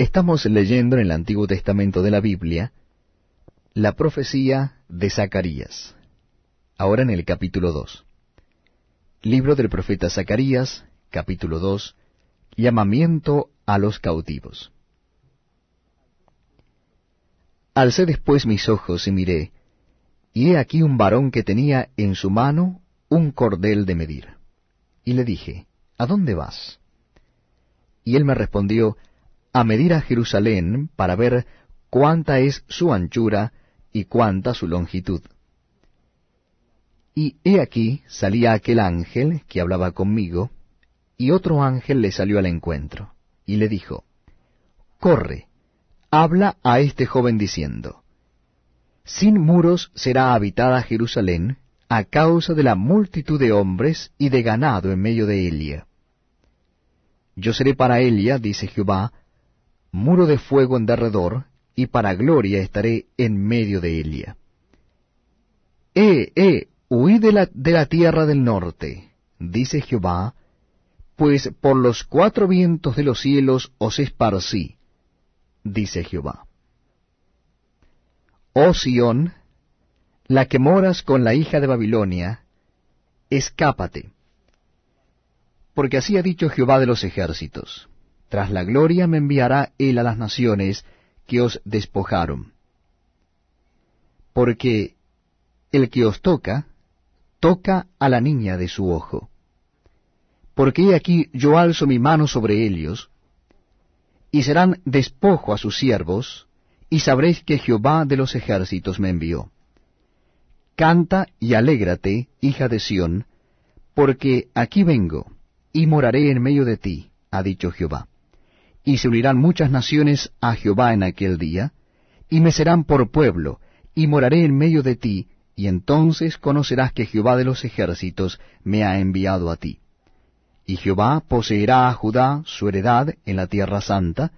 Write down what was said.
Estamos leyendo en el Antiguo Testamento de la Biblia la profecía de Zacarías, ahora en el capítulo 2. Libro del profeta Zacarías, capítulo 2, llamamiento a los cautivos. Alcé después mis ojos y miré, y he aquí un varón que tenía en su mano un cordel de medir. Y le dije, ¿A dónde vas? Y él me respondió, a medir a Jerusalén para ver cuánta es su anchura y cuánta su longitud. Y he aquí salía aquel ángel que hablaba conmigo, y otro ángel le salió al encuentro, y le dijo, Corre, habla a este joven diciendo, Sin muros será habitada Jerusalén a causa de la multitud de hombres y de ganado en medio de ella. Yo seré para ella, dice Jehová, muro de fuego en derredor, y para gloria estaré en medio de ella. Eh, eh, huid de la, de la tierra del norte, dice Jehová, pues por los cuatro vientos de los cielos os esparcí, dice Jehová. Oh Sión, la que moras con la hija de Babilonia, escápate. Porque así ha dicho Jehová de los ejércitos tras la gloria me enviará él a las naciones que os despojaron. Porque el que os toca, toca a la niña de su ojo. Porque he aquí yo alzo mi mano sobre ellos, y serán despojo a sus siervos, y sabréis que Jehová de los ejércitos me envió. Canta y alégrate, hija de Sión, porque aquí vengo, y moraré en medio de ti, ha dicho Jehová y se unirán muchas naciones a Jehová en aquel día, y me serán por pueblo, y moraré en medio de ti, y entonces conocerás que Jehová de los ejércitos me ha enviado a ti. Y Jehová poseerá a Judá su heredad en la tierra santa,